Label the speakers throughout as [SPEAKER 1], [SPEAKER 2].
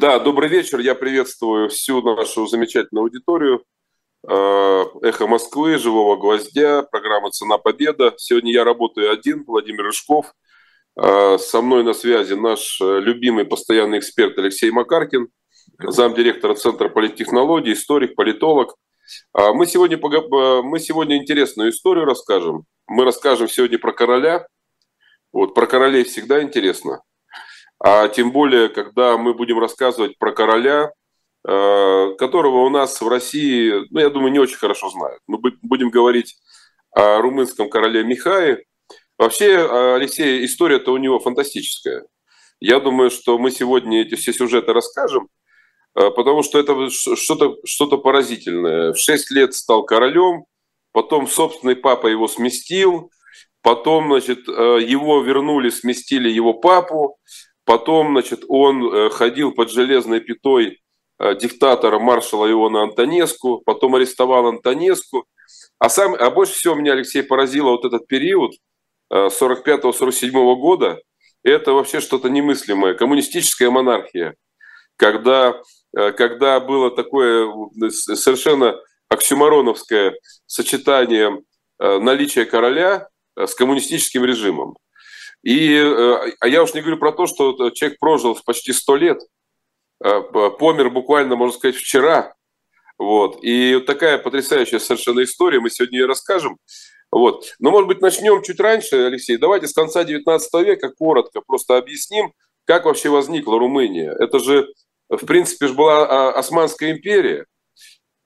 [SPEAKER 1] Да, добрый вечер. Я приветствую всю нашу замечательную аудиторию. Э, Эхо Москвы, Живого Гвоздя, программа «Цена Победа». Сегодня я работаю один, Владимир Рыжков. Э, со мной на связи наш э, любимый постоянный эксперт Алексей Макаркин, замдиректора Центра политтехнологий, историк, политолог. Мы сегодня, мы сегодня интересную историю расскажем. Мы расскажем сегодня про короля. Вот, про королей всегда интересно. А тем более, когда мы будем рассказывать про короля, э, которого у нас в России, ну, я думаю, не очень хорошо знают. Мы будем говорить о румынском короле Михае. Вообще, Алексей, история-то у него фантастическая. Я думаю, что мы сегодня эти все сюжеты расскажем, э, потому что это что-то что поразительное. В 6 лет стал королем, потом собственный папа его сместил, потом, значит, э, его вернули, сместили его папу, Потом, значит, он э, ходил под железной пятой э, диктатора маршала Иона Антонеску, потом арестовал Антонеску. А, сам, а больше всего меня, Алексей, поразило вот этот период 45-47 э, года. Это вообще что-то немыслимое. Коммунистическая монархия. Когда, когда было такое совершенно оксюмароновское сочетание наличия короля с коммунистическим режимом. И, э, а я уж не говорю про то, что человек прожил почти сто лет, э, помер буквально, можно сказать, вчера. Вот. И вот такая потрясающая совершенно история, мы сегодня ее расскажем. Вот. Но, может быть, начнем чуть раньше, Алексей. Давайте с конца 19 века коротко просто объясним, как вообще возникла Румыния. Это же, в принципе, же была а, Османская империя.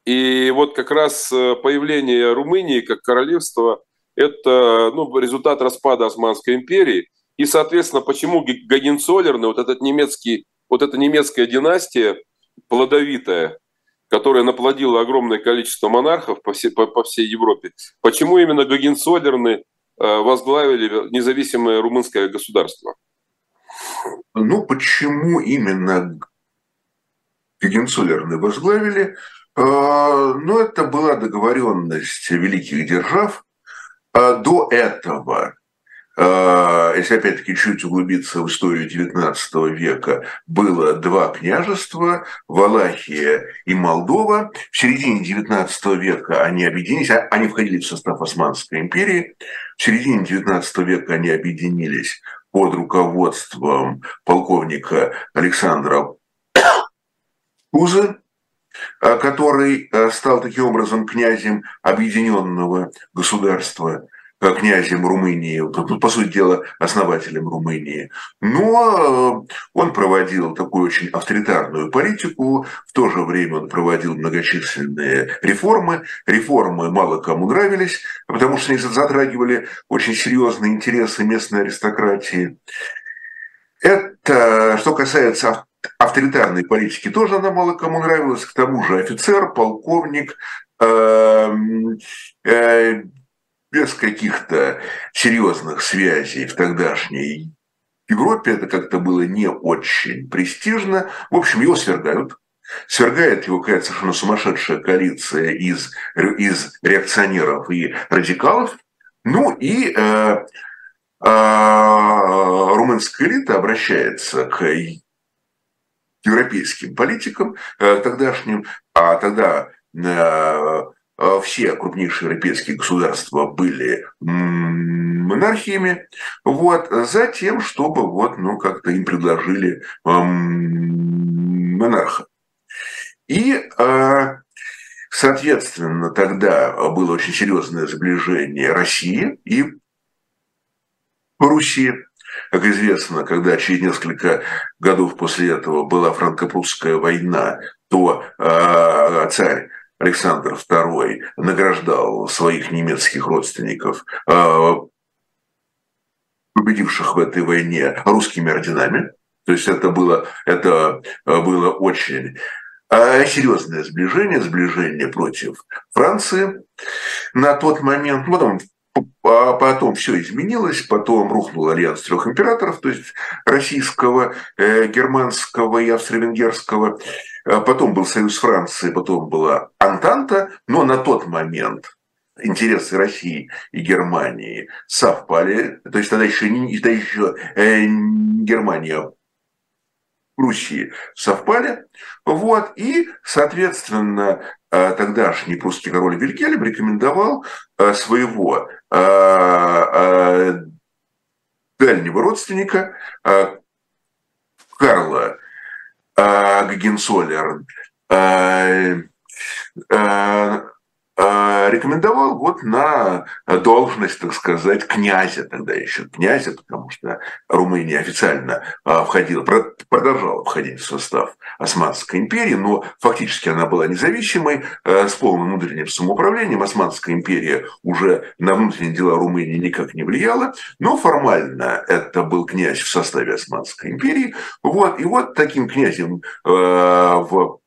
[SPEAKER 1] И вот как раз э, появление Румынии как королевства это ну, результат распада Османской империи. И, соответственно, почему Гагенцоллерны, вот этот немецкий, вот эта немецкая династия плодовитая, которая наплодила огромное количество монархов по всей, по, по всей Европе, почему именно Гагенцоллерны э, возглавили независимое румынское государство?
[SPEAKER 2] Ну, почему именно Гагенцоллерны возглавили? Э, ну, это была договоренность великих держав, до этого, а, если опять-таки чуть углубиться в историю XIX века, было два княжества, Валахия и Молдова. В середине XIX века они объединились, а, они входили в состав Османской империи. В середине XIX века они объединились под руководством полковника Александра Кузы, Э, который э, стал таким образом князем объединенного государства, э, князем Румынии, по сути дела, основателем Румынии. Но он проводил такую очень авторитарную политику, в то же время он проводил многочисленные реформы. Реформы мало кому нравились, потому что они затрагивали очень серьезные интересы местной аристократии. Это что касается авторитарной политики тоже она мало кому нравилась. К тому же офицер, полковник, эм, э, без каких-то серьезных связей в тогдашней Европе это как-то было не очень престижно. В общем, его свергают. Свергает его какая-то совершенно сумасшедшая коалиция из, из реакционеров и радикалов. Ну и э, э, румынская элита обращается к европейским политикам э, тогдашним, а тогда э, э, все крупнейшие европейские государства были монархиями, вот, за тем, чтобы вот, ну, как-то им предложили монарха. И, соответственно, тогда было очень серьезное сближение России и Руси. Как известно, когда через несколько годов после этого была франко-прусская война, то э, царь Александр II награждал своих немецких родственников, э, победивших в этой войне, русскими орденами. То есть это было, это было очень серьезное сближение, сближение против Франции на тот момент. Потом а потом все изменилось, потом рухнул альянс трех императоров, то есть российского, э, германского и австро-венгерского. А потом был союз Франции, потом была Антанта, но на тот момент интересы России и Германии совпали. То есть тогда еще, тогда еще э, Германия Руси совпали. Вот, и, соответственно, э, тогдашний прусский король Вильгельм рекомендовал э, своего э, дальнего родственника Карла Гагенсолер Э, рекомендовал вот на должность, так сказать, князя, тогда еще князя, потому что Румыния официально э, входила, продолжала входить в состав Османской империи, но фактически она была независимой, э, с полным внутренним самоуправлением. Османская империя уже на внутренние дела Румынии никак не влияла, но формально это был князь в составе Османской империи. Вот, и вот таким князем в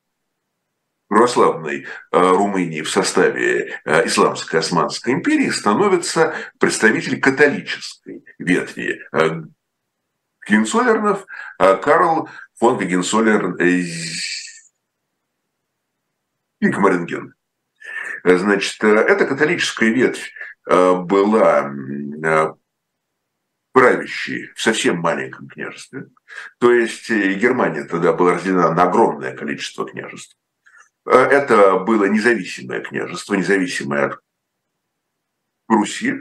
[SPEAKER 2] православной э, Румынии в составе э, Исламской Османской империи становится представитель католической ветви э, Генсолернов Карл фон Генсолер Пикмаринген. Значит, эта католическая ветвь была правящей в совсем маленьком княжестве. То есть Германия тогда была разделена на огромное количество княжеств. Э, это было независимое княжество, независимое от Руси.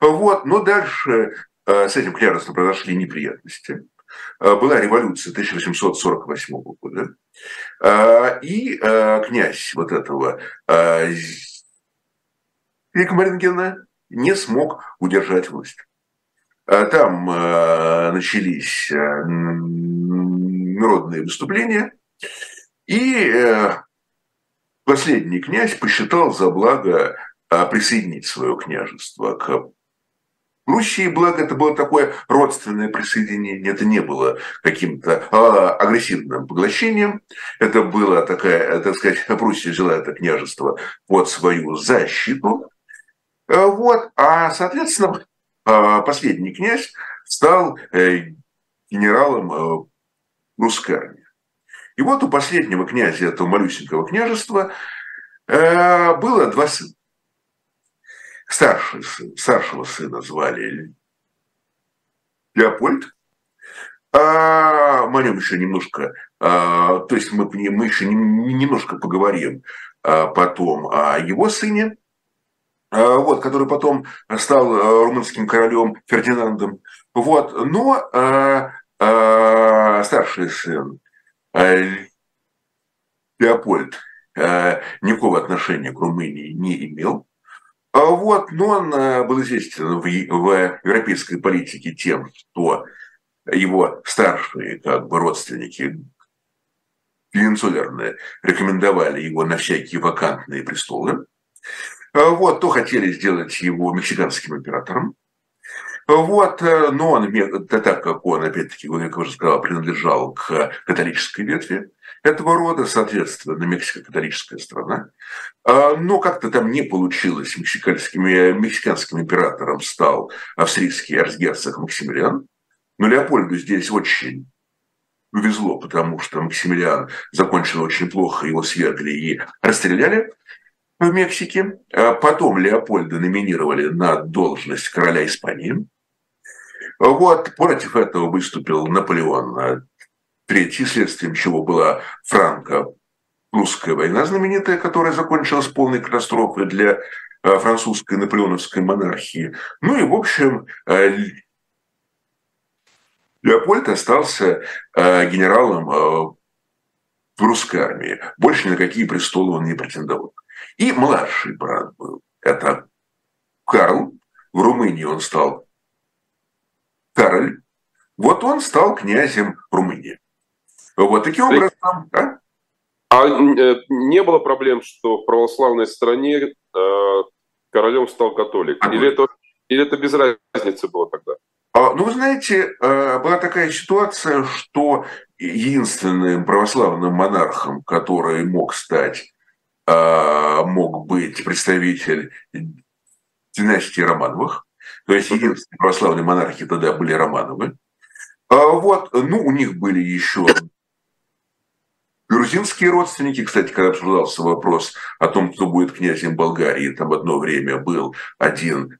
[SPEAKER 2] Вот. Но дальше э, с этим княжеством произошли неприятности. Э, была революция 1848 года. И князь вот этого Рикмарингена не смог удержать власть. Там начались народные выступления, и последний князь посчитал за благо а, присоединить свое княжество к Руси, благо это было такое родственное присоединение, это не было каким-то а, агрессивным поглощением, это было такая, так сказать, Пруссия взяла это княжество под свою защиту, а, вот, а, соответственно, последний князь стал э, генералом э, русской армии. И вот у последнего князя этого малюсенького княжества э, было два сына. Старший сын, старшего сына звали Леопольд, а о нем еще немножко, а, то есть мы, мы еще немножко поговорим а, потом о его сыне, а, вот, который потом стал а, румынским королем Фердинандом. Вот, но а, а, старший сын Э, Леопольд э, никакого отношения к Румынии не имел. А вот, но он э, был известен в, в европейской политике тем, что его старшие как бы родственники Пенинсулярные рекомендовали его на всякие вакантные престолы. А вот, то хотели сделать его мексиканским императором, вот, э, но он, так как он, опять-таки, как уже сказал, принадлежал к католической ветви этого рода, соответственно, Мексика католическая страна, а, но как-то там не получилось. Мексиканским, мексиканским императором стал австрийский арцгерцог Максимилиан, но Леопольду здесь очень повезло, потому что Максимилиан закончил очень плохо, его свергли и расстреляли в Мексике. А потом Леопольда номинировали на должность короля Испании. Вот, против этого выступил Наполеон. Третий, следствием чего была франко-русская война знаменитая, которая закончилась полной катастрофой для э, французской наполеоновской монархии. Ну и, в общем, Леопольд остался генералом русской армии. Больше ни на какие престолы он не претендовал. И младший брат был. Это Карл. В Румынии он стал Кароль. Вот он стал князем Румынии. Вот таким образом...
[SPEAKER 1] А? а не было проблем, что в православной стране э, королем стал католик? А или, это, или это без разницы было тогда?
[SPEAKER 2] А, ну, вы знаете, э, была такая ситуация, что единственным православным монархом, который мог стать мог быть представитель династии Романовых, то есть единственные православные монархи тогда были Романовы. А вот, ну, у них были еще грузинские родственники. Кстати, когда обсуждался вопрос о том, кто будет князем Болгарии, там одно время был один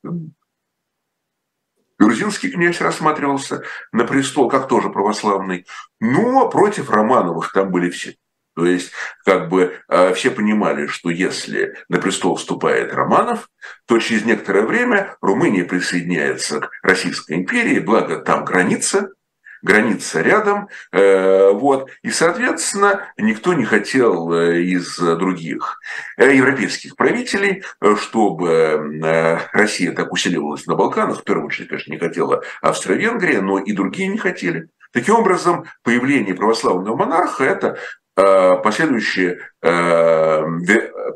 [SPEAKER 2] Грузинский князь рассматривался на престол как тоже православный, но против Романовых там были все. То есть, как бы э, все понимали, что если на престол вступает Романов, то через некоторое время Румыния присоединяется к Российской империи, благо там граница, граница рядом, э, вот, и, соответственно, никто не хотел э, из других европейских правителей, чтобы Россия так усиливалась на Балканах, в первую очередь, конечно, не хотела Австро-Венгрия, но и другие не хотели. Таким образом, появление православного монарха – это Э, последующее э,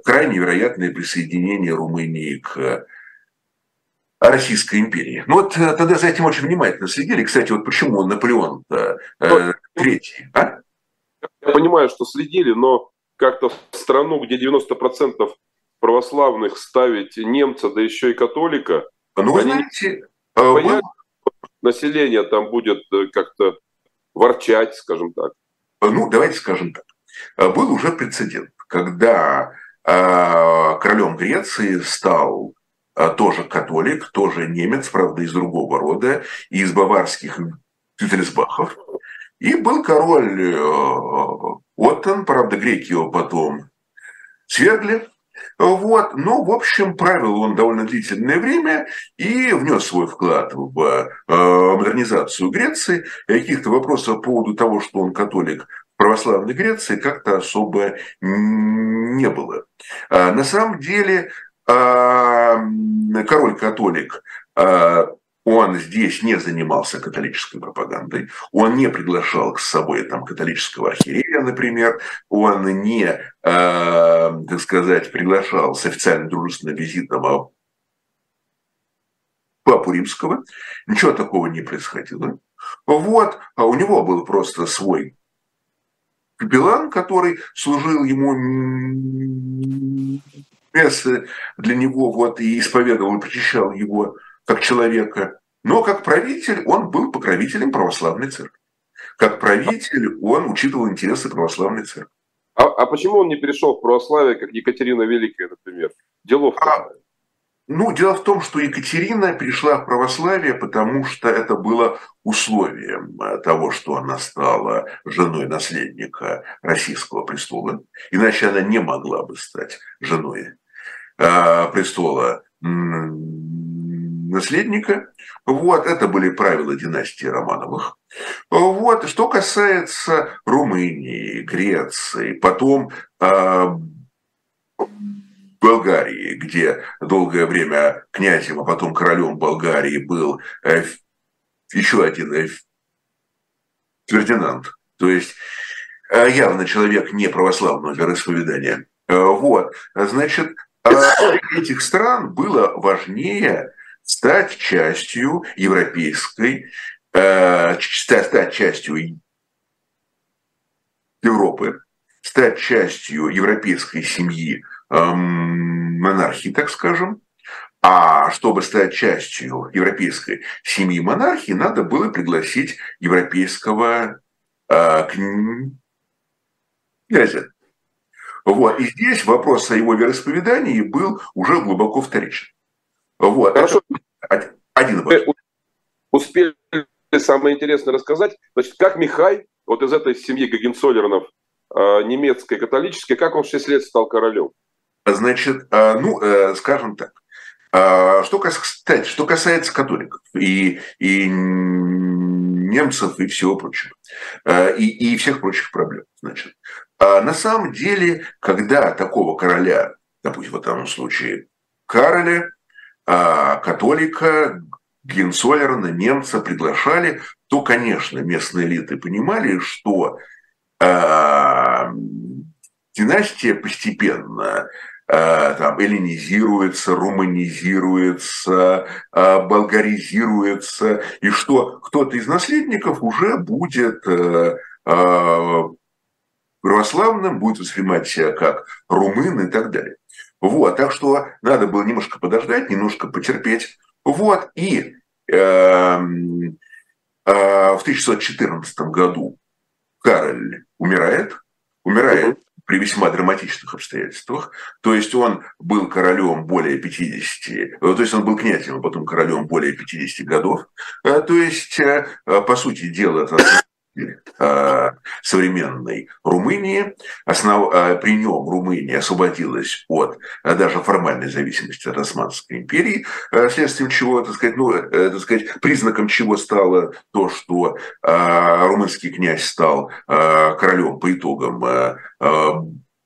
[SPEAKER 2] крайне вероятное присоединение Румынии к Российской империи. Ну вот э, тогда за этим очень внимательно следили. Кстати, вот почему Наполеон Третий, а?
[SPEAKER 1] Я понимаю, что следили, но как-то в страну, где 90% православных ставить немца, да еще и католика,
[SPEAKER 2] ну, вы знаете,
[SPEAKER 1] был... население там будет как-то ворчать, скажем так.
[SPEAKER 2] Ну, давайте скажем так. Э, был уже прецедент, когда э, королем Греции стал э, тоже католик, тоже немец, правда, из другого рода, из баварских Тютельсбахов. И был король Оттон, правда, греки его потом свергли. Вот. Но, в общем, правил он довольно длительное время и внес свой вклад в модернизацию Греции. Каких-то вопросов по поводу того, что он католик, православной Греции как-то особо не было. А, на самом деле а, король-католик а, он здесь не занимался католической пропагандой, он не приглашал к собой там католического архиерея, например, он не, так сказать, приглашал с официальным дружественным визитом папу римского, ничего такого не происходило. Вот, а у него был просто свой капеллан, который служил ему место для него, вот, и исповедовал, и причащал его как человека. Но как правитель он был покровителем православной церкви. Как правитель он учитывал интересы православной церкви.
[SPEAKER 1] А, а почему он не перешел в православие, как Екатерина Великая, например? Делов а,
[SPEAKER 2] ну, дело в том, что Екатерина пришла в православие, потому что это было условием э, того, что она стала женой наследника российского престола. Иначе она не могла бы стать женой э, престола наследника. Вот, это были правила династии Романовых. Вот, что касается Румынии, Греции, потом э, Болгарии, где долгое время князем, а потом королем Болгарии был э, еще один э, Фердинанд. То есть э, явно человек не православного вероисповедания. Вот, значит, этих стран было важнее стать частью европейской, стать частью Европы, стать частью европейской семьи Эм, монархии, так скажем. А чтобы стать частью европейской семьи монархии, надо было пригласить европейского э, князя. Вот. И здесь вопрос о его вероисповедании был уже глубоко вторичен. Вот. Хорошо. Это один вопрос.
[SPEAKER 1] Успели самое интересное рассказать. Значит, как Михай, вот из этой семьи Гагенцоллернов, э, немецкой, католической, как он в 6 лет стал королем?
[SPEAKER 2] Значит, а, ну, э, скажем так, а, что, кстати, что касается католиков и, и немцев и всего прочего, а, и, и всех прочих проблем, значит, на самом деле, когда такого короля, допустим, в данном случае Кароля, католика, Генсолерна, немца приглашали, то, конечно, местные элиты понимали, что династия постепенно Э, там, эллинизируется, руманизируется, э, болгаризируется, и что кто-то из наследников уже будет э, православным, будет воспринимать себя как румын и так далее. Вот, так что надо было немножко подождать, немножко потерпеть. Вот, и э, э, в 1614 году Кароль умирает, умирает при весьма драматичных обстоятельствах. То есть он был королем более 50, то есть он был князем, а потом королем более 50 годов. То есть, по сути дела, Э, современной Румынии. Основ... Э, при нем Румыния освободилась от э, даже формальной зависимости от Османской империи, следствием чего, так сказать, ну, так сказать, признаком чего стало то, что румынский князь стал королем по итогам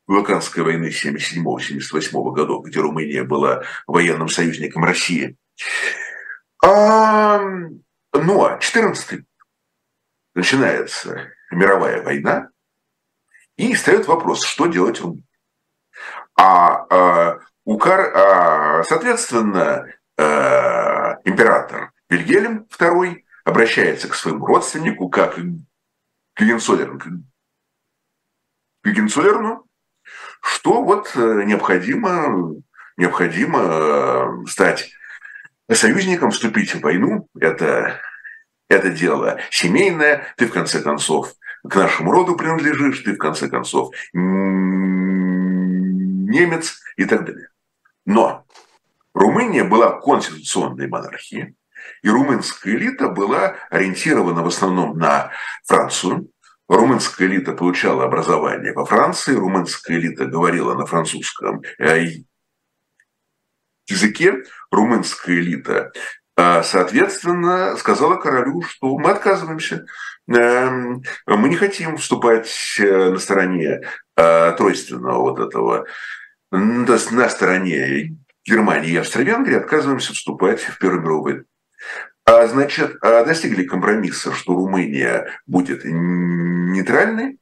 [SPEAKER 2] Балканской войны 77-78 годов, где Румыния была военным союзником России. Но 14 начинается мировая война, и встает вопрос, что делать Румынии. А, а, Укар, а соответственно, а, император Вильгельм II обращается к своему родственнику, как к Гегенсолерну, Гегенсолерну что вот э, необходимо, необходимо э, стать союзником, вступить в войну. Это это дело семейное, ты в конце концов к нашему роду принадлежишь, ты в конце концов немец и так далее. Но Румыния была конституционной монархией, и румынская элита была ориентирована в основном на Францию. Румынская элита получала образование во Франции, румынская элита говорила на французском э, языке, румынская элита соответственно, сказала королю, что мы отказываемся. Эм, мы не хотим вступать э, на стороне э, тройственного вот этого, то есть на стороне Германии и Австро-Венгрии, отказываемся вступать в Первую мировую. А, значит, а, достигли компромисса, что Румыния будет нейтральной,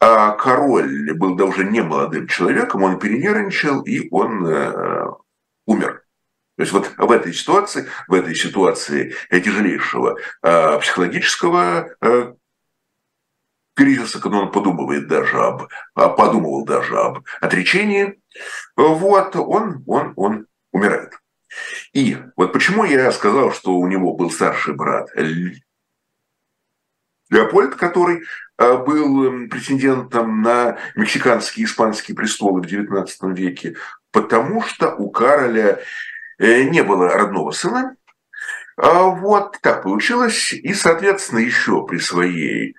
[SPEAKER 2] а король был да уже не молодым человеком, он перенервничал, и он э, умер. То есть вот в этой ситуации, в этой ситуации тяжелейшего э, психологического э, кризиса, когда он подумывает даже об, а, подумывал даже об отречении, вот он, он, он умирает. И вот почему я сказал, что у него был старший брат Леопольд, который э, был претендентом на мексиканские и испанские престолы в XIX веке, потому что у Кароля не было родного сына. А вот так получилось. И, соответственно, еще при своей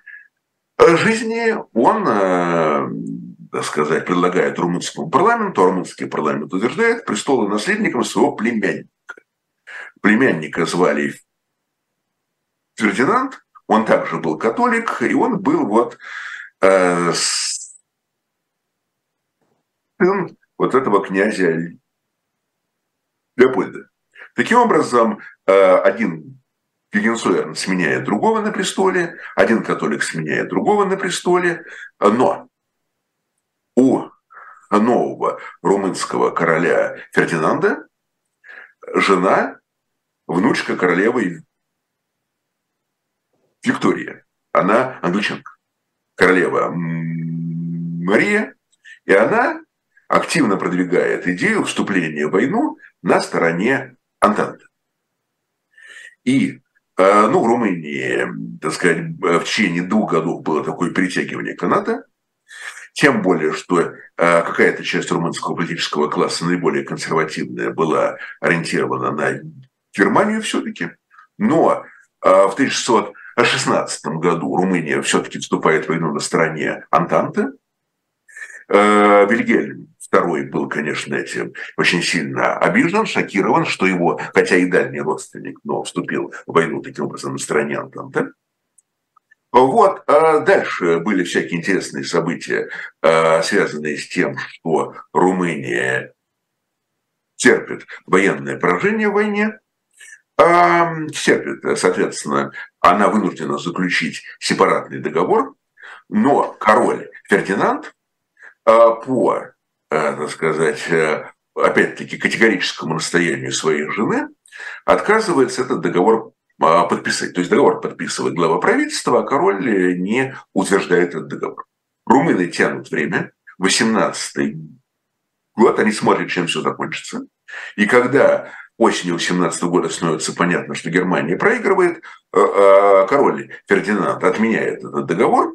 [SPEAKER 2] э, жизни он, э, так сказать, предлагает румынскому парламенту, а румынский парламент утверждает престолы наследником своего племянника. Племянника звали Фердинанд, он также был католик, и он был вот э, сын вот этого князя Леопольда. Таким образом, э, один Гегенсуэрн сменяет другого на престоле, один католик сменяет другого на престоле, но у нового румынского короля Фердинанда жена, внучка королевы Виктория. Она англичанка. Королева Мария. И она активно продвигает идею вступления в войну на стороне Антанты. И э, ну, в Румынии, так сказать, в течение двух годов было такое перетягивание каната, тем более, что э, какая-то часть румынского политического класса, наиболее консервативная, была ориентирована на Германию все-таки. Но э, в 1616 году Румыния все-таки вступает в войну на стороне Антанты. Вильгельм Второй был, конечно, этим очень сильно обижен, шокирован, что его, хотя и дальний родственник, но вступил в войну таким образом стороне Антанты. Вот, а дальше были всякие интересные события, а, связанные с тем, что Румыния терпит военное поражение в войне, терпит, соответственно, она вынуждена заключить сепаратный договор, но король Фердинанд по Э, так сказать, э, опять-таки, категорическому настоянию своей жены, отказывается этот договор а, подписать. То есть договор подписывает глава правительства, а король не утверждает этот договор. Румыны тянут время. 18 год, они смотрят, чем все закончится. И когда осенью 17 года становится понятно, что Германия проигрывает, э, король Фердинанд отменяет этот договор,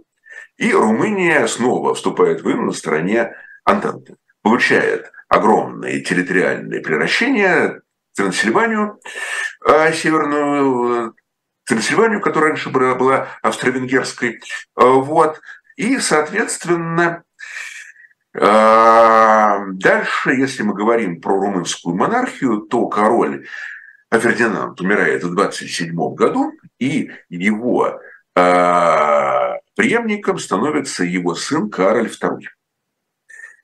[SPEAKER 2] И Румыния снова вступает в войну на стороне Антанты. Получает огромные территориальные превращения, Трансильванию, а северную Трансильванию, которая раньше была, была австро-венгерской. Вот. И, соответственно, дальше, если мы говорим про румынскую монархию, то король Фердинанд умирает в 27 году, и его преемником становится его сын Кароль II.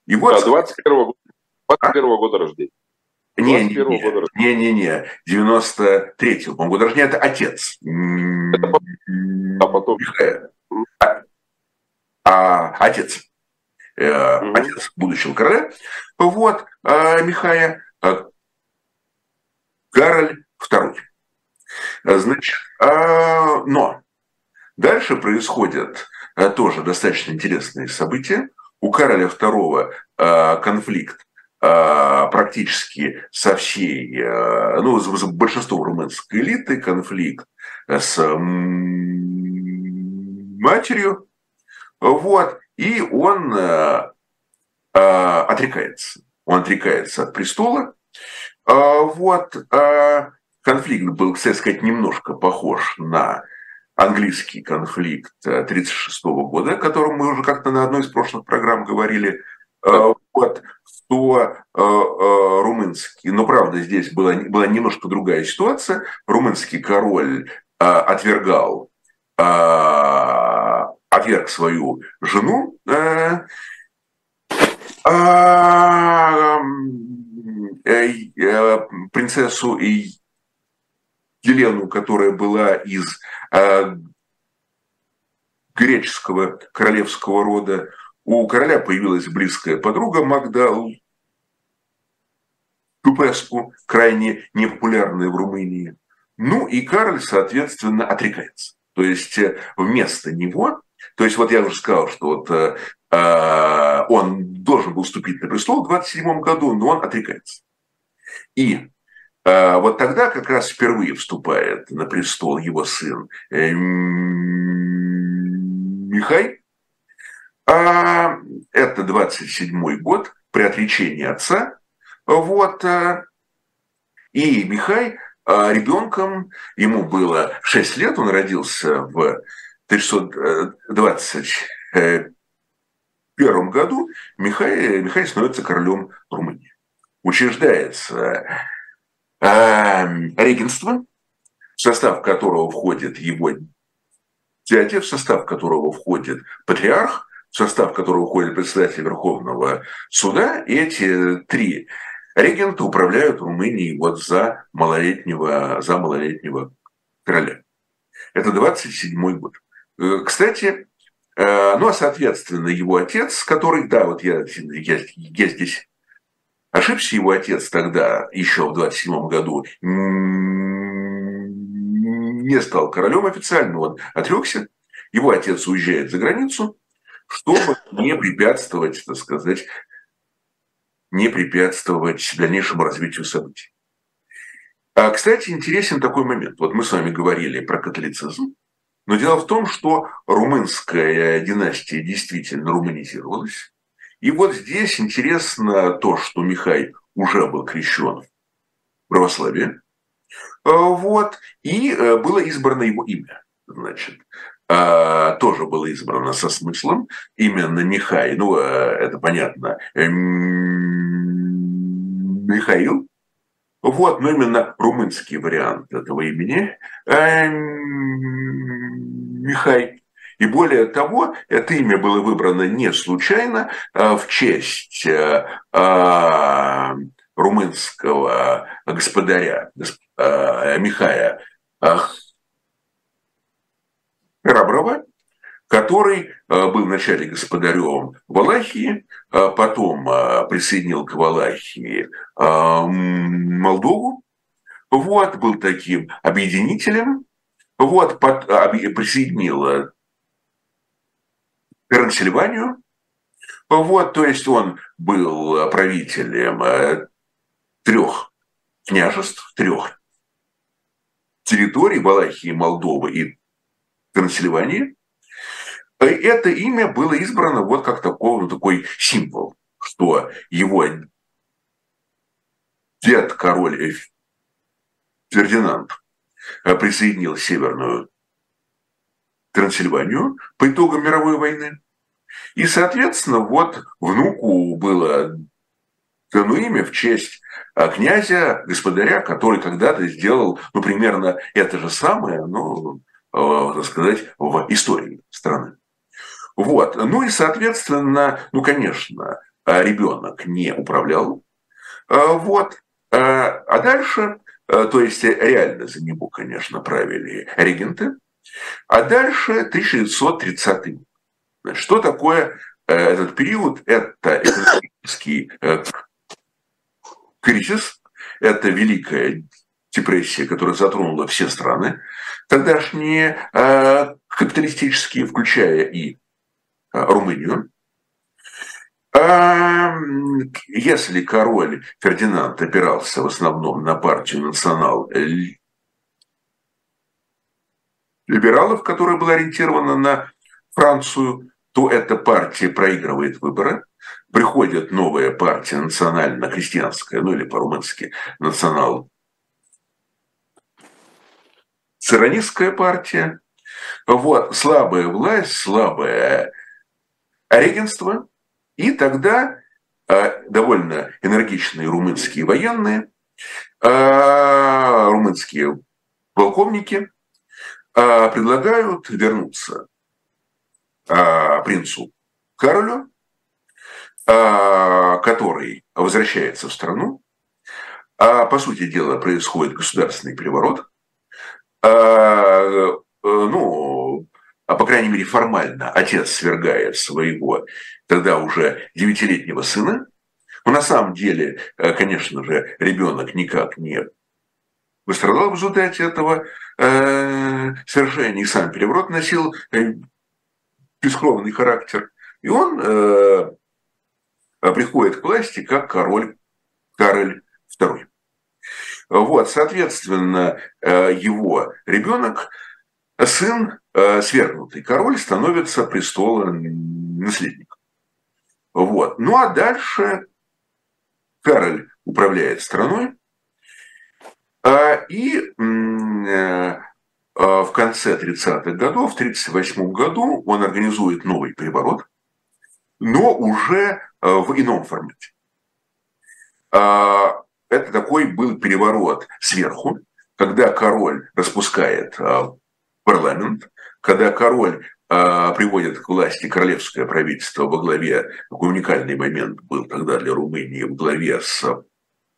[SPEAKER 1] И вот... Да, 21 -го, 21 -го года рождения.
[SPEAKER 2] Не, не, не, года не, не, не, 93-го, по года рождения, это отец. А потом... А, а, отец. Э, отец будущего короля. Вот, э, Михая, Кароль II. Значит, э, но дальше происходят тоже достаточно интересные события. У Кароля II э, конфликт э, практически со всей, э, ну, с большинством румынской элиты, конфликт с матерью, вот, и он отрекается. Он отрекается от престола. Вот, конфликт был, кстати сказать, немножко похож на английский конфликт 1936 года, о котором мы уже как-то на одной из прошлых программ говорили, э, вот, то э, э, румынский, но правда здесь была, была немножко другая ситуация, румынский король отвергал, отверг свою жену, принцессу Елену, которая была из э, греческого королевского рода. У короля появилась близкая подруга Магда Тупеску, крайне непопулярная в Румынии. Ну и Карль, соответственно, отрекается. То есть э, вместо него, то есть вот я уже сказал, что вот э, э он должен был вступить на престол в 27 году, но он отрекается. И а вот тогда как раз впервые вступает на престол его сын э, Михай. А это 27-й год при отречении отца. Вот. Э, и Михай а ребенком, ему было 6 лет, он родился в 1621 году, Михай, Михай становится королем Румынии. Учреждается регенство, в состав которого входит его дядя, в состав которого входит патриарх, в состав которого входит председатель Верховного суда, и эти три регента управляют Румынией вот за малолетнего, за малолетнего короля. Это 27-й год. Э, кстати, э, ну а соответственно его отец, который, да, вот я, я, я здесь Ошибся его отец тогда, еще в 27 году, не стал королем официально, он отрекся. Его отец уезжает за границу, чтобы не препятствовать, так сказать, не препятствовать дальнейшему развитию событий. А, кстати, интересен такой момент. Вот мы с вами говорили про католицизм, но дело в том, что румынская династия действительно руманизировалась. И вот здесь интересно то, что Михай уже был крещен в православии. А, вот, и э, было избрано его имя. Значит, а, тоже было избрано со смыслом. Именно Михай, ну, э, это понятно, Михаил. Вот, но именно румынский вариант этого имени Михай. И более того, это имя было выбрано не случайно а в честь э, а, румынского господаря а, Михая Раброва, который был вначале господарем Валахии, потом присоединил к Валахии Молдову, вот, был таким объединителем, вот, под, присоединил Трансильванию. Вот, то есть он был правителем э, трех княжеств, трех территорий Валахии, Молдовы и Трансильвании. это имя было избрано вот как такой, ну, такой символ, что его дед, король Фердинанд, присоединил Северную Трансильванию по итогам мировой войны. И, соответственно, вот внуку было дано имя в честь а, князя, господаря, который когда-то сделал, ну, примерно это же самое, ну, э, так сказать, в истории страны. Вот. Ну и, соответственно, ну, конечно, ребенок не управлял. А, вот. А, а дальше, э, то есть реально за него, конечно, правили регенты. А дальше 1930 год. Что такое э, этот период? Это экономический кризис, это великая депрессия, которая затронула все страны, тогдашние э, капиталистические, включая и э, Румынию. А, если король Фердинанд опирался в основном на партию национал либералов, которая была ориентирована на Францию, то эта партия проигрывает выборы приходит новая партия национально-христианская, ну или по-румынски национал циронистская партия. Вот, слабая власть, слабое регенство. И тогда э, довольно энергичные румынские военные, э, румынские полковники предлагают вернуться принцу Каролю а, который возвращается в страну, а по сути дела происходит государственный переворот, а, ну, а по крайней мере формально отец свергает своего тогда уже девятилетнего сына, но на самом деле, э, конечно же, ребенок никак не пострадал в результате этого э, совершения, и сам переворот носил э, бескровный характер. И он э, Э, приходит к власти как король Кароль II. Вот, соответственно, э, его ребенок, сын, э, свергнутый король, становится престола наследником. Вот. Ну а дальше Кароль управляет страной, и в конце 30-х годов, в 1938 году он организует новый переворот, но уже Э, в ином формате. А, это такой был переворот сверху, когда король распускает а, парламент, когда король а, приводит к власти королевское правительство во главе, такой уникальный момент был тогда для Румынии, в главе с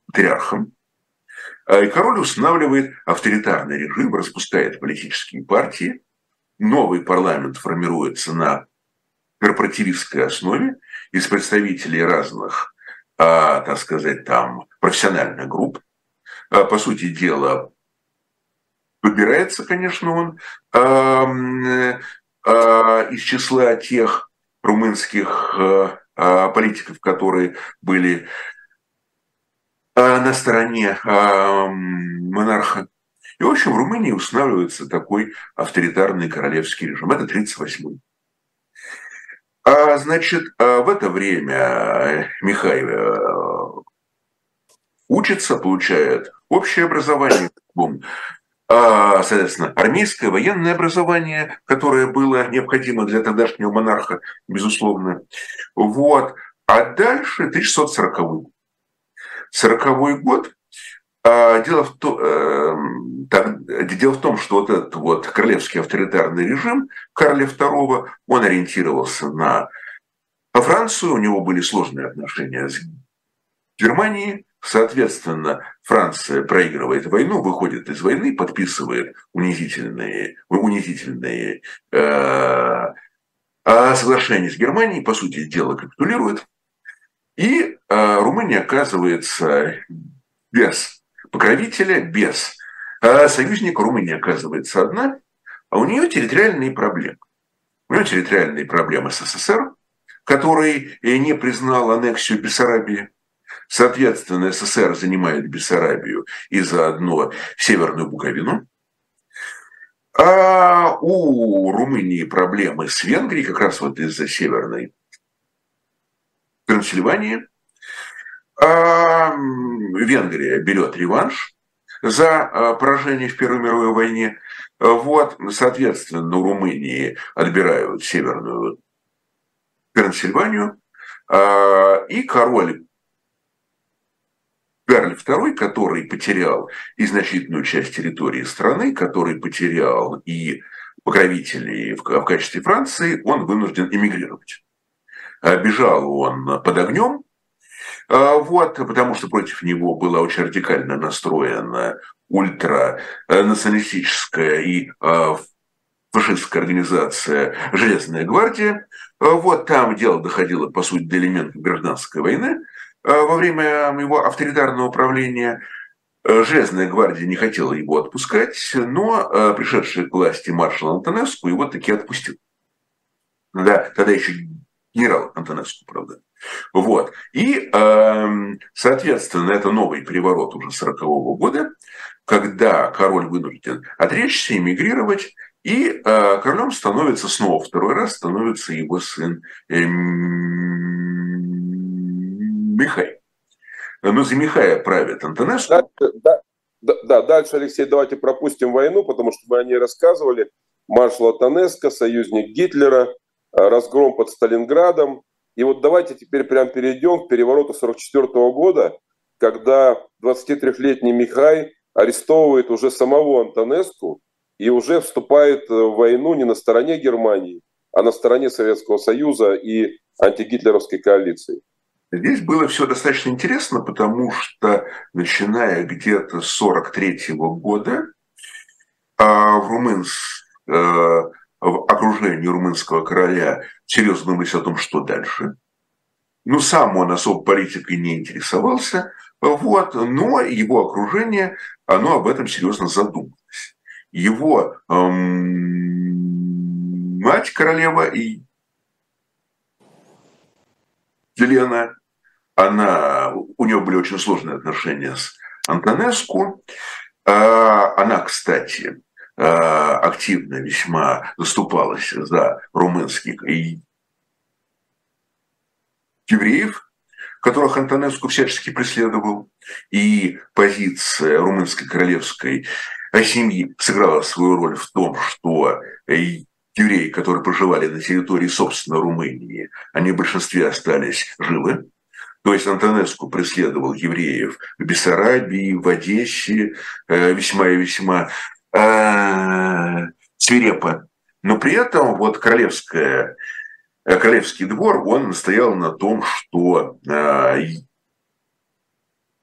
[SPEAKER 2] патриархом, и король устанавливает авторитарный режим, распускает политические партии, новый парламент формируется на корпоративистской основе из представителей разных, а, так сказать, там профессиональных групп. А, по сути дела, выбирается, конечно, он а, а, из числа тех румынских а, а, политиков, которые были а, на стороне а, монарха. И, в общем, в Румынии устанавливается такой авторитарный королевский режим. Это 1938 а, значит, а, в это время э, Михаил э, учится, получает общее образование, а, соответственно, армейское, военное образование, которое было необходимо для тогдашнего монарха, безусловно. Вот. А дальше 1640 год. 40 год. А дело, в то, э, так, дело в том, что вот этот вот королевский авторитарный режим Карля II, он ориентировался на Францию, у него были сложные отношения с Германией, соответственно, Франция проигрывает войну, выходит из войны, подписывает унизительные, унизительные э, соглашения с Германией, по сути дела капитулирует, и э, Румыния оказывается без покровителя без. А союзник Румыния оказывается одна, а у нее территориальные проблемы. У нее территориальные проблемы с СССР, который не признал аннексию Бессарабии. Соответственно, СССР занимает Бессарабию и заодно Северную Буковину. А у Румынии проблемы с Венгрией, как раз вот из-за северной Трансильвании. А Венгрия берет реванш за а, поражение в Первой мировой войне. Вот, соответственно, у Румынии отбирают северную Трансильванию, а, и король Карль II, который потерял и значительную часть территории страны, который потерял и покровителей в качестве Франции, он вынужден эмигрировать. А, бежал он под огнем, а, вот, потому что против него была очень радикально настроена ультранационалистическая и а, фашистская организация «Железная гвардия». Вот там дело доходило, по сути, до элементов гражданской войны – во время его авторитарного правления Железная гвардия не хотела его отпускать, но пришедший к власти маршал Антонеску его таки отпустил. Да, тогда еще генерал Антонеску, правда. Вот. И, эм, соответственно, это новый переворот уже 40-го года, когда король вынужден отречься, эмигрировать, и королем становится снова второй раз, становится его сын Михай. Ну, за Михая правит Антонеску.
[SPEAKER 1] Да, да, да, дальше, Алексей, давайте пропустим войну, потому что мы о ней рассказывали. Маршал Антонеско, союзник Гитлера, э, разгром под Сталинградом. И вот давайте теперь прям перейдем к перевороту 44 года, когда 23-летний Михай арестовывает уже самого Антонеску и уже вступает в войну не на стороне Германии, а на стороне Советского Союза и антигитлеровской коалиции.
[SPEAKER 2] Здесь было все достаточно интересно, потому что начиная где-то с 43 года а, в Румынс, э, в окружении румынского короля серьезно думались о том, что дальше. Ну, сам он особо политикой не интересовался, вот, но его окружение, оно об этом серьезно задумалось. Его эм, мать королева и Елена она, у нее были очень сложные отношения с Антонеску. А, она, кстати, активно весьма заступалась за румынских и евреев, которых Антонеску всячески преследовал. И позиция румынской королевской семьи сыграла свою роль в том, что евреи, которые проживали на территории, собственно, Румынии, они в большинстве остались живы. То есть Антонеску преследовал евреев в Бессарабии, в Одессе э, весьма и весьма э, свирепо. Но при этом вот королевская, э, королевский двор, он настоял на том, что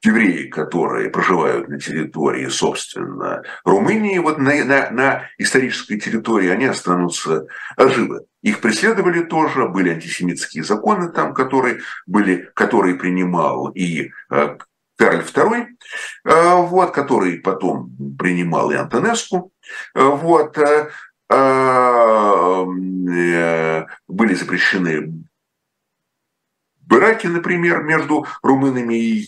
[SPEAKER 2] евреи, которые проживают на территории, собственно, Румынии, вот на, на, на исторической территории, они останутся живы. Их преследовали тоже, были антисемитские законы там, которые, были, которые принимал и э, Карль II, э, вот, который потом принимал и Антонеску. Э, вот, были запрещены браки, например, между румынами и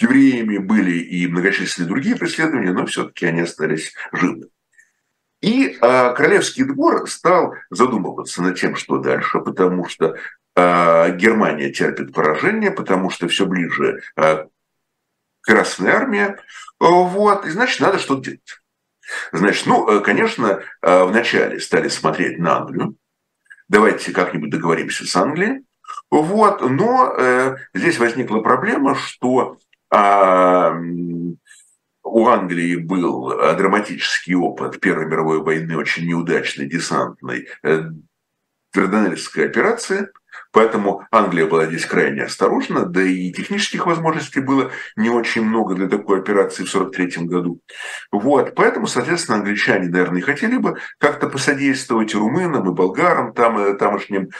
[SPEAKER 2] евреями были и многочисленные другие преследования, но все-таки они остались живы. И э, Королевский двор стал задумываться над тем, что дальше, потому что э, Германия терпит поражение, потому что все ближе э, Красная армия, вот, и значит, надо что-то делать. Значит, ну, конечно, вначале стали смотреть на Англию. Давайте как-нибудь договоримся с Англией. Вот, но э, здесь возникла проблема, что а, у Англии был э, драматический опыт Первой мировой войны, очень неудачной десантной э, Дарданельской операции, поэтому Англия была здесь крайне осторожна, да и технических возможностей было не очень много для такой операции в 1943 году. Вот, поэтому, соответственно, англичане, наверное, хотели бы как-то посодействовать румынам, и болгарам, там, и тамошним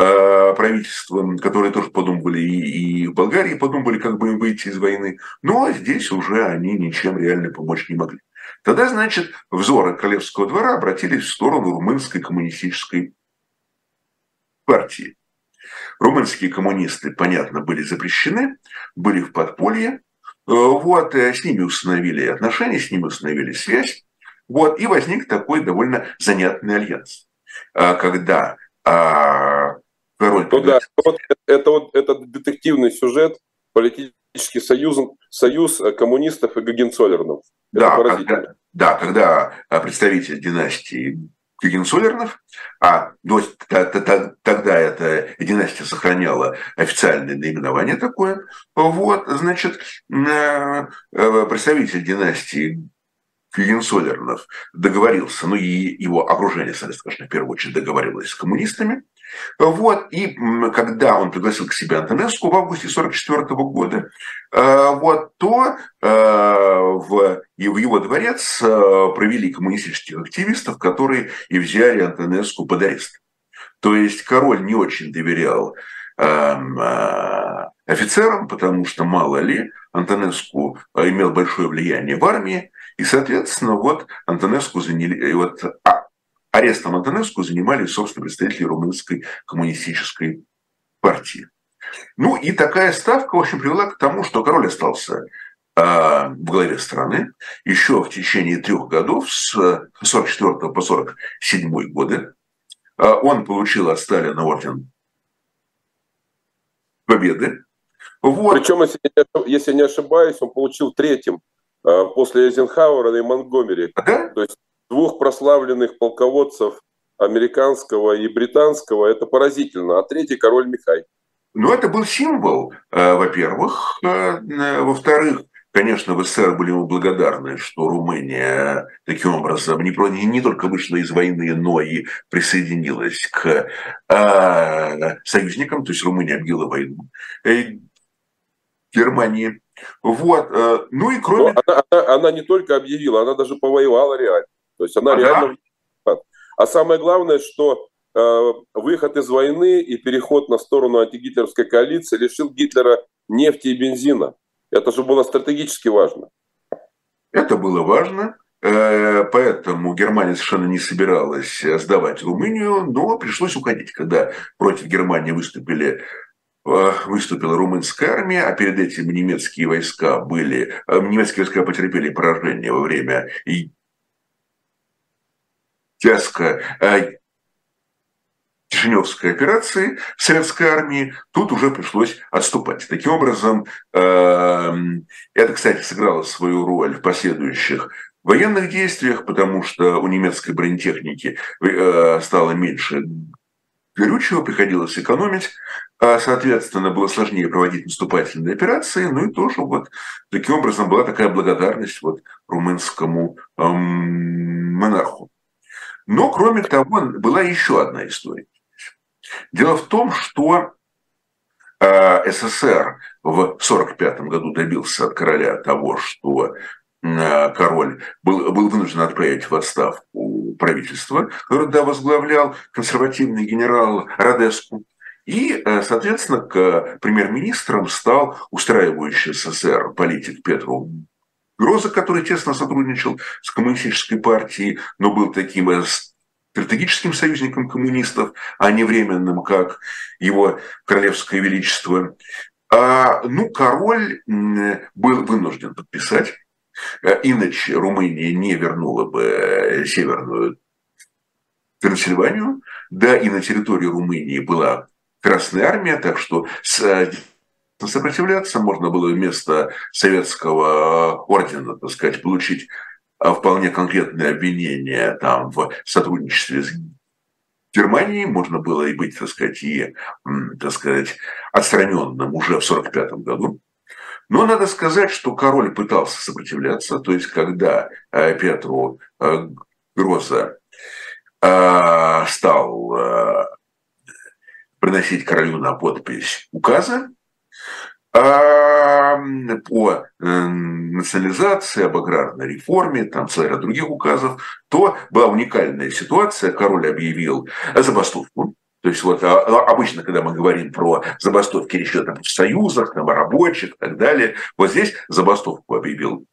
[SPEAKER 2] Э, правительством, которые тоже подумали, и, и в Болгарии подумали, как бы им выйти из войны. Но здесь уже они ничем реально помочь не могли. Тогда, значит, взоры Королевского двора обратились в сторону румынской коммунистической партии. Румынские коммунисты, понятно, были запрещены, были в подполье. Э, вот, э, с ними установили отношения, с ними установили связь. Вот, и возник такой довольно занятный альянс, а, когда а,
[SPEAKER 1] король... Ну да, вот, это вот этот детективный сюжет, политический союз, союз коммунистов и Гагенцоллернов.
[SPEAKER 2] Да, когда, да, когда представитель династии Гагенцоллернов, а до, тогда эта династия сохраняла официальное наименование такое, вот, значит, э, представитель династии Гагенцоллернов договорился, ну и его окружение, соответственно, в первую очередь договорилось с коммунистами, вот, и когда он пригласил к себе Антонеску в августе 1944 года, э, вот, то э, в, и в его дворец э, провели коммунистических активистов, которые и взяли Антонеску под арест. То есть король не очень доверял эм, офицерам, потому что, мало ли, Антонеску имел большое влияние в армии, и, соответственно, вот Антонеску заняли, вот, а, арестом Антонеску занимались, собственно, представители румынской коммунистической партии. Ну и такая ставка, в общем, привела к тому, что король остался э, в главе страны еще в течение трех годов, с 44 по 47 годы. Э, он получил от Сталина орден Победы.
[SPEAKER 1] Вот. Причем, если, если не ошибаюсь, он получил третьим э, после Эйзенхауэра и Монгомери. Да? То есть двух прославленных полководцев американского и британского, это поразительно. А третий король Михай.
[SPEAKER 2] Ну, это был символ, э, во-первых. Э, э, во-вторых, конечно, в СССР были ему благодарны, что Румыния таким образом не, не, только вышла из войны, но и присоединилась к союзникам, то есть Румыния объявила войну Германии. Вот. Ну и кроме...
[SPEAKER 1] она, она, она не только объявила, она даже повоевала реально. То есть она ага. реально... А самое главное, что э, выход из войны и переход на сторону антигитлеровской коалиции лишил Гитлера нефти и бензина. Это же было стратегически важно.
[SPEAKER 2] Это было важно. Э, поэтому Германия совершенно не собиралась сдавать Румынию, но пришлось уходить, когда против Германии выступили э, выступила румынская армия, а перед этим немецкие войска были, э, немецкие войска потерпели поражение во время Тяжко э, операции советской армии, тут уже пришлось отступать. Таким образом, э, это, кстати, сыграло свою роль в последующих военных действиях, потому что у немецкой бронетехники э, стало меньше горючего, приходилось экономить, а, соответственно, было сложнее проводить наступательные операции, ну и тоже вот таким образом была такая благодарность вот румынскому эм, монарху. Но, кроме того, была еще одна история. Дело в том, что э, СССР в 1945 году добился от короля того, что э, король был, был вынужден отправить в отставку правительство, которое тогда возглавлял консервативный генерал Радеску. И, э, соответственно, к премьер-министрам стал устраивающий СССР политик Петр Гроза, который тесно сотрудничал с коммунистической партией, но был таким э, стратегическим союзником коммунистов, а не временным, как его королевское величество. А, ну, король был вынужден подписать, э, иначе Румыния не вернула бы э, Северную Трансильванию, да и на территории Румынии была Красная Армия, так что с сопротивляться, можно было вместо советского ордена, так сказать, получить а, вполне конкретные обвинения там в сотрудничестве с Германией, можно было и быть, так сказать, и, так сказать, отстраненным уже в 1945 году. Но надо сказать, что король пытался сопротивляться, то есть когда э, Петру э, Гроза э, стал приносить королю на подпись указа, по национализации, об аграрной реформе, там целый ряд других указов, то была уникальная ситуация. Король объявил забастовку. То есть вот а, а, обычно, когда мы говорим про забастовки, речь идет о профсоюзах, там, о рабочих и так далее. Вот здесь забастовку объявил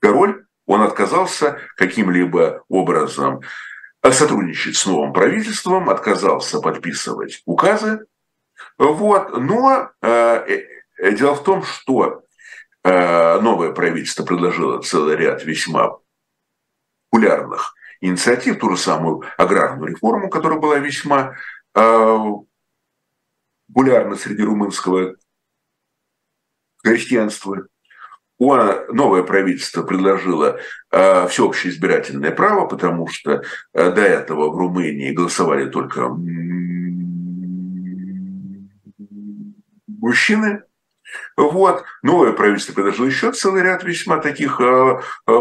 [SPEAKER 2] король. Он отказался каким-либо образом сотрудничать с новым правительством, отказался подписывать указы. Вот. Но э, э, дело в том, что э, новое правительство предложило целый ряд весьма популярных инициатив, ту же самую аграрную реформу, которая была весьма э, популярна среди румынского крестьянства. Новое правительство предложило э, всеобщее избирательное право, потому что э, до этого в Румынии голосовали только мужчины. Вот. Новое правительство предложило еще целый ряд весьма таких э, э,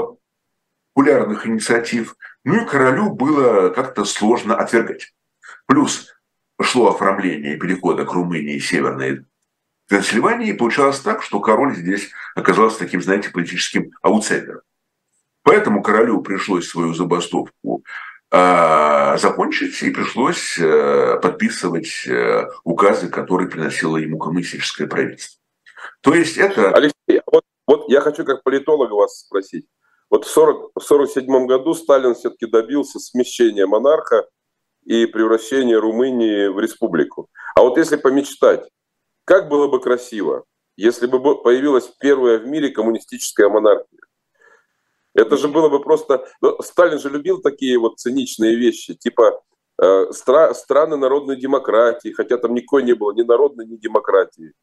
[SPEAKER 2] популярных инициатив. Ну и королю было как-то сложно отвергать. Плюс шло оформление перехода к Румынии Северной Трансильвании, и получалось так, что король здесь оказался таким, знаете, политическим аутсайдером. Поэтому королю пришлось свою забастовку э, закончить, и пришлось э, подписывать э, указы, которые приносило ему коммунистическое правительство. То есть это...
[SPEAKER 1] Алексей, вот, вот я хочу как политолога вас спросить. Вот в 1947 году Сталин все-таки добился смещения монарха и превращения Румынии в республику. А вот если помечтать, как было бы красиво, если бы появилась первая в мире коммунистическая монархия. Это же было бы просто... Ну, Сталин же любил такие вот циничные вещи, типа э, стра... страны народной демократии, хотя там никакой не было ни народной, ни демократии.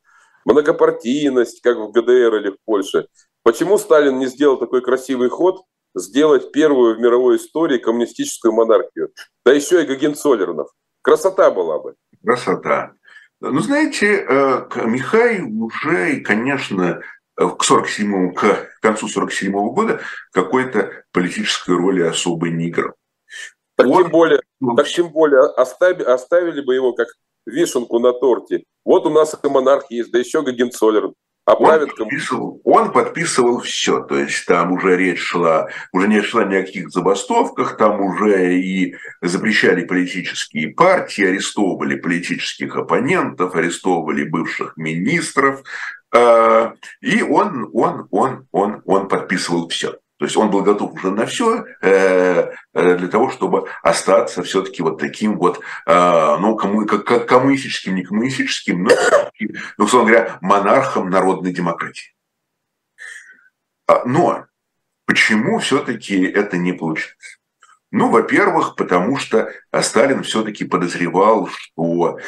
[SPEAKER 1] Многопартийность, как в ГДР или в Польше. Почему Сталин не сделал такой красивый ход, сделать первую в мировой истории коммунистическую монархию? Да еще и Гагенцоллернов. Красота была бы.
[SPEAKER 2] Красота. Ну, знаете, э, Михай уже, конечно, э, к, 47 к концу 47 -го года какой-то политической роли особо не играл.
[SPEAKER 1] Так Он... тем более, так тем более оставили, оставили бы его как вишенку на торте. Вот у нас и монарх есть, да еще Гагенцоллер
[SPEAKER 2] а он подписывал, он подписывал все, то есть там уже речь шла, уже не шла ни о каких забастовках, там уже и запрещали политические партии, арестовывали политических оппонентов, арестовывали бывших министров, а, и он, он, он, он, он подписывал все. То есть он был готов уже на все э, э, для того, чтобы остаться все-таки вот таким вот, э, ну, кому, как, коммунистическим, не коммунистическим, но, ну, условно говоря, монархом народной демократии. А, но почему все-таки это не получилось? Ну, во-первых, потому что Сталин все-таки подозревал, что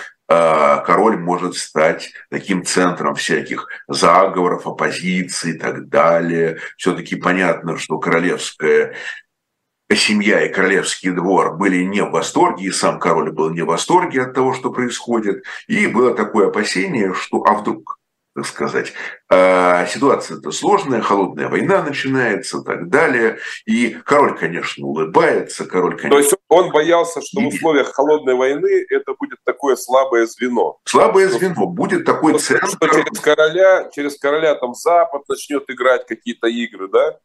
[SPEAKER 2] король может стать таким центром всяких заговоров, оппозиции и так далее. Все-таки понятно, что королевская семья и королевский двор были не в восторге, и сам король был не в восторге от того, что происходит. И было такое опасение, что а вдруг так сказать. А ситуация-то сложная, холодная война начинается и так далее. И король, конечно, улыбается, король, конечно...
[SPEAKER 1] То есть он боялся, что в условиях холодной войны это будет такое слабое звено.
[SPEAKER 2] Слабое что, звено, будет такой центр...
[SPEAKER 1] Что через короля, через короля там Запад начнет играть какие-то игры, да?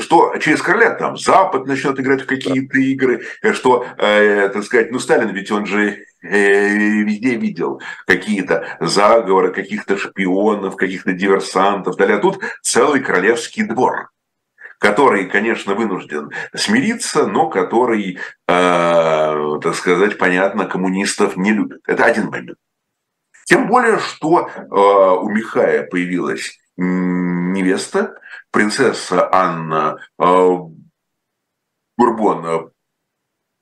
[SPEAKER 2] Что через короля там Запад начнет играть в какие-то игры, что, э, так сказать, ну Сталин ведь он же э, везде видел какие-то заговоры, каких-то шпионов, каких-то диверсантов. А тут целый королевский двор, который, конечно, вынужден смириться, но который, э, так сказать, понятно, коммунистов не любит. Это один момент. Тем более, что э, у Михая появилась невеста, принцесса Анна э, Бурбон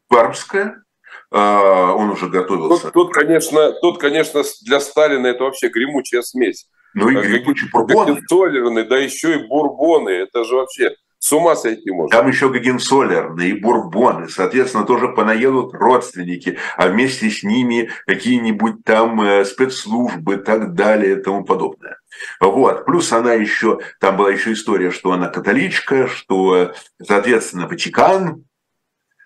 [SPEAKER 2] Пармская, э, он уже готовился.
[SPEAKER 1] Тут, тут, конечно, тут, конечно, для Сталина это вообще гремучая смесь.
[SPEAKER 2] Ну и гремучий бурбон.
[SPEAKER 1] да еще и бурбоны. Это же вообще с ума сойти можно.
[SPEAKER 2] Там еще Гагенсолерны и Бурбоны, соответственно, тоже понаедут родственники, а вместе с ними какие-нибудь там э, спецслужбы и так далее и тому подобное. Вот. Плюс она еще, там была еще история, что она католичка, что, соответственно, Ватикан,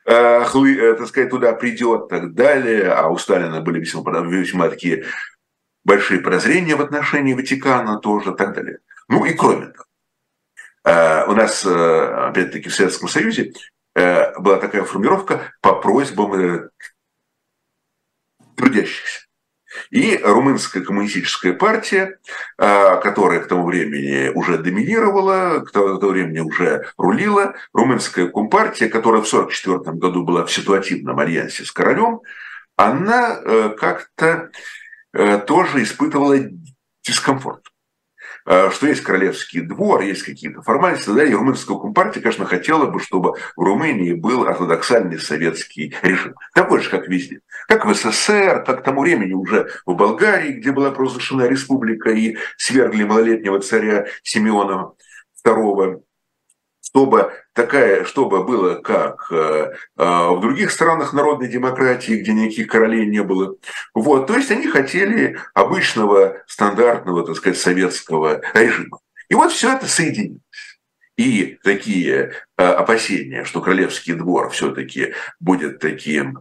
[SPEAKER 2] э, э, так сказать, туда придет и так далее. А у Сталина были весьма, весьма такие большие подозрения в отношении Ватикана тоже и так далее. Ну и кроме того, Э, у нас, э, опять-таки, в Советском Союзе э, была такая формировка по просьбам трудящихся. И румынская коммунистическая партия, которая к тому времени уже доминировала, к тому времени уже рулила, румынская компартия, которая в 1944 году была в ситуативном альянсе с королем, она как-то тоже испытывала дискомфорт. Э, что есть королевский двор, есть какие-то формальности, да, и румынская компартия, конечно, хотела бы, чтобы в Румынии был ортодоксальный советский режим. Такой же, как везде. Как в СССР, как к тому времени уже в Болгарии, где была провозглашена республика и свергли малолетнего царя Симеона II чтобы такая, чтобы было как э, э, в других странах народной демократии, где никаких королей не было. Вот, то есть они хотели обычного стандартного, так сказать, советского режима. И вот все это соединилось. И такие э, опасения, что королевский двор все-таки будет таким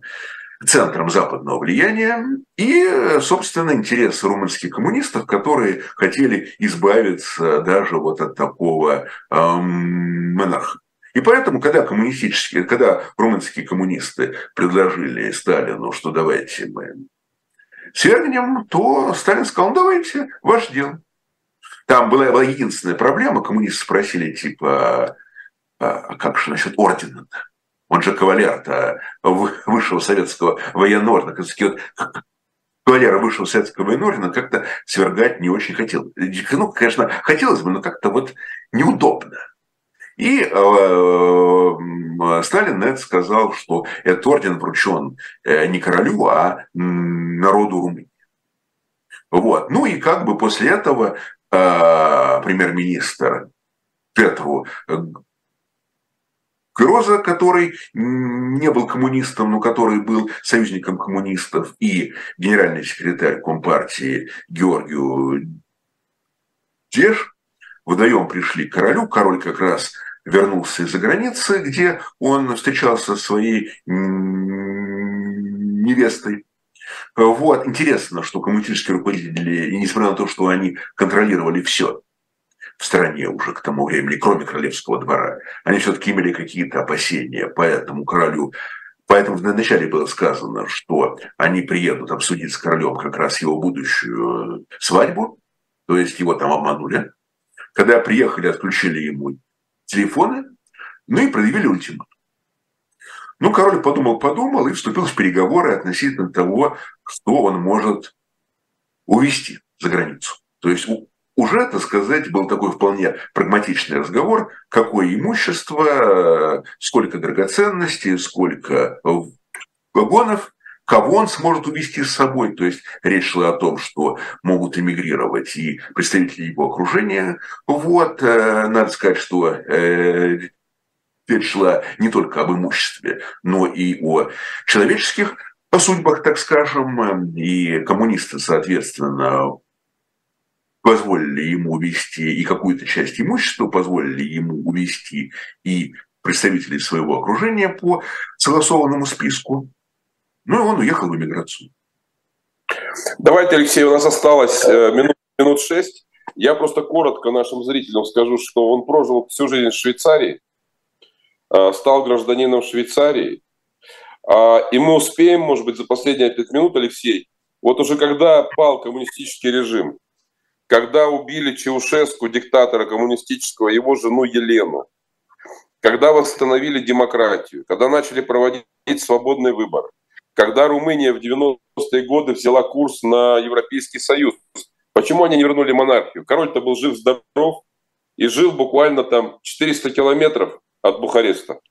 [SPEAKER 2] центром западного влияния и, собственно, интересы румынских коммунистов, которые хотели избавиться даже вот от такого эм, монарха. И поэтому, когда коммунистические, когда румынские коммунисты предложили Сталину, что давайте мы свергнем, то Сталин сказал, ну давайте, ваше дело. Там была, была единственная проблема, коммунисты спросили, типа, а, а как же насчет ордена-то? Он же кавалер-то высшего советского военного ордена. Вот, кавалера высшего советского военного ордена как-то свергать не очень хотел. Ну, конечно, хотелось бы, но как-то вот неудобно. И э, Сталин это сказал, что этот орден вручен э, не королю, а народу Румынии. Вот. Ну и как бы после этого э, премьер-министр Петру Гроза, который не был коммунистом, но который был союзником коммунистов, и генеральный секретарь Компартии Георгию Деш, вдвоем пришли к королю. Король как раз вернулся из-за границы, где он встречался со своей невестой. Вот. Интересно, что коммунистические руководители, несмотря на то, что они контролировали все, в стране уже к тому времени, кроме королевского двора, они все-таки имели какие-то опасения по этому королю. Поэтому вначале было сказано, что они приедут обсудить с королем как раз его будущую свадьбу, то есть его там обманули. Когда приехали, отключили ему телефоны, ну и проявили ультиматум. Ну, король подумал-подумал и вступил в переговоры относительно того, что он может увезти за границу. То есть уже, так сказать, был такой вполне прагматичный разговор, какое имущество, сколько драгоценностей, сколько вагонов, кого он сможет увезти с собой. То есть речь шла о том, что могут эмигрировать и представители его окружения. Вот, э, надо сказать, что э, речь шла не только об имуществе, но и о человеческих судьбах, так скажем, и коммунисты, соответственно, позволили ему увести и какую-то часть имущества, позволили ему увести и представителей своего окружения по согласованному списку. Ну и он уехал в эмиграцию.
[SPEAKER 1] Давайте, Алексей, у нас осталось э, минут, минут шесть. Я просто коротко нашим зрителям скажу, что он прожил всю жизнь в Швейцарии, э, стал гражданином Швейцарии. А, и мы успеем, может быть, за последние пять минут, Алексей, вот уже когда пал коммунистический режим, когда убили Чаушеску, диктатора коммунистического, его жену Елену, когда восстановили демократию, когда начали проводить свободный выбор, когда Румыния в 90-е годы взяла курс на Европейский Союз. Почему они не вернули монархию? Король-то был жив-здоров и жил буквально там 400 километров от Бухареста.